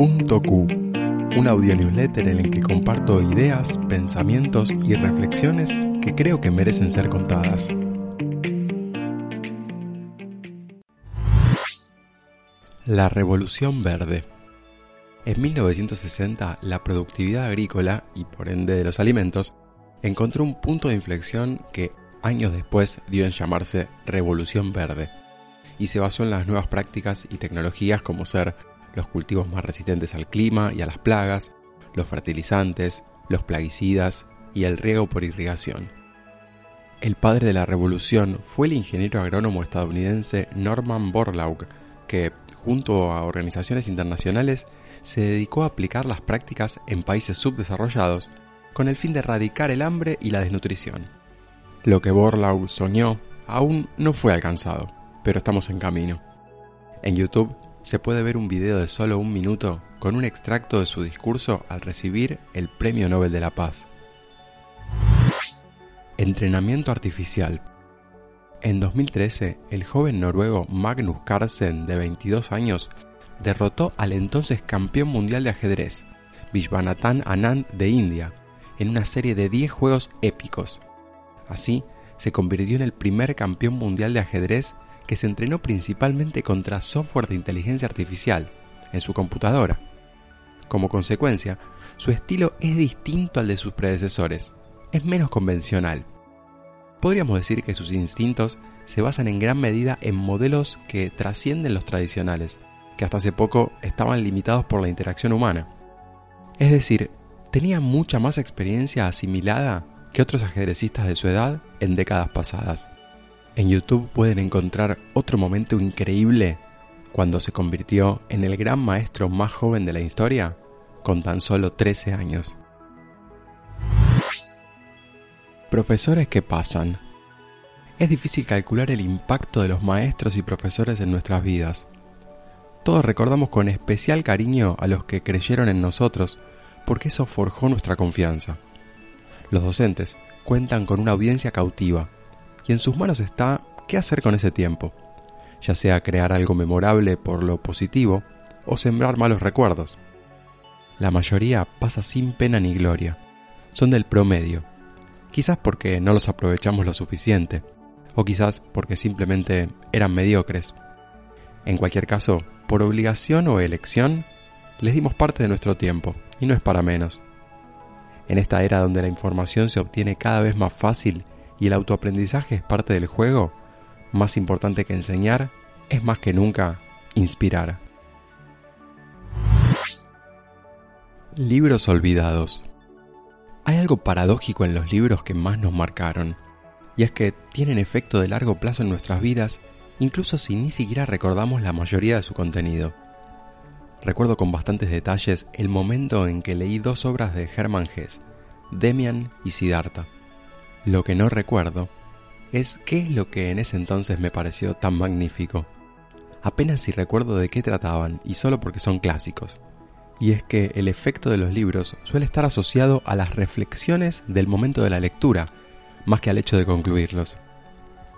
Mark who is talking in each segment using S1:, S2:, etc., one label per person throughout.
S1: Q, un audio newsletter en el que comparto ideas, pensamientos y reflexiones que creo que merecen ser contadas. La Revolución Verde. En 1960, la productividad agrícola, y por ende de los alimentos, encontró un punto de inflexión que años después dio en llamarse Revolución Verde, y se basó en las nuevas prácticas y tecnologías como ser los cultivos más resistentes al clima y a las plagas, los fertilizantes, los plaguicidas y el riego por irrigación. El padre de la revolución fue el ingeniero agrónomo estadounidense Norman Borlaug, que, junto a organizaciones internacionales, se dedicó a aplicar las prácticas en países subdesarrollados con el fin de erradicar el hambre y la desnutrición. Lo que Borlaug soñó aún no fue alcanzado, pero estamos en camino. En YouTube se puede ver un video de solo un minuto con un extracto de su discurso al recibir el Premio Nobel de la Paz. Entrenamiento artificial. En 2013, el joven noruego Magnus Carlsen, de 22 años, derrotó al entonces campeón mundial de ajedrez, Vishwanathan Anand de India, en una serie de 10 juegos épicos. Así, se convirtió en el primer campeón mundial de ajedrez que se entrenó principalmente contra software de inteligencia artificial en su computadora. Como consecuencia, su estilo es distinto al de sus predecesores, es menos convencional. Podríamos decir que sus instintos se basan en gran medida en modelos que trascienden los tradicionales, que hasta hace poco estaban limitados por la interacción humana. Es decir, tenía mucha más experiencia asimilada que otros ajedrecistas de su edad en décadas pasadas. En YouTube pueden encontrar otro momento increíble cuando se convirtió en el gran maestro más joven de la historia con tan solo 13 años. Profesores que pasan. Es difícil calcular el impacto de los maestros y profesores en nuestras vidas. Todos recordamos con especial cariño a los que creyeron en nosotros, porque eso forjó nuestra confianza. Los docentes cuentan con una audiencia cautiva, y en sus manos está qué hacer con ese tiempo, ya sea crear algo memorable por lo positivo o sembrar malos recuerdos. La mayoría pasa sin pena ni gloria, son del promedio, quizás porque no los aprovechamos lo suficiente, o quizás porque simplemente eran mediocres. En cualquier caso, por obligación o elección, les dimos parte de nuestro tiempo, y no es para menos. En esta era donde la información se obtiene cada vez más fácil y el autoaprendizaje es parte del juego, más importante que enseñar es más que nunca inspirar. Libros olvidados. Hay algo paradójico en los libros que más nos marcaron, y es que tienen efecto de largo plazo en nuestras vidas, incluso si ni siquiera recordamos la mayoría de su contenido. Recuerdo con bastantes detalles el momento en que leí dos obras de Hermann Hesse, Demian y Siddhartha. Lo que no recuerdo es qué es lo que en ese entonces me pareció tan magnífico. Apenas si recuerdo de qué trataban y solo porque son clásicos. Y es que el efecto de los libros suele estar asociado a las reflexiones del momento de la lectura, más que al hecho de concluirlos.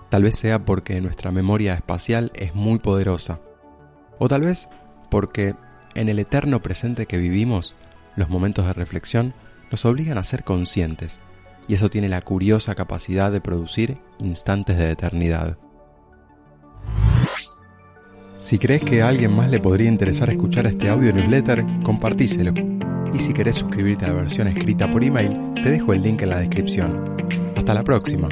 S1: Tal vez sea porque nuestra memoria espacial es muy poderosa. O tal vez porque en el eterno presente que vivimos, los momentos de reflexión nos obligan a ser conscientes y eso tiene la curiosa capacidad de producir instantes de eternidad. Si crees que a alguien más le podría interesar escuchar este audio newsletter, compartíselo. Y si querés suscribirte a la versión escrita por email, te dejo el link en la descripción. Hasta la próxima.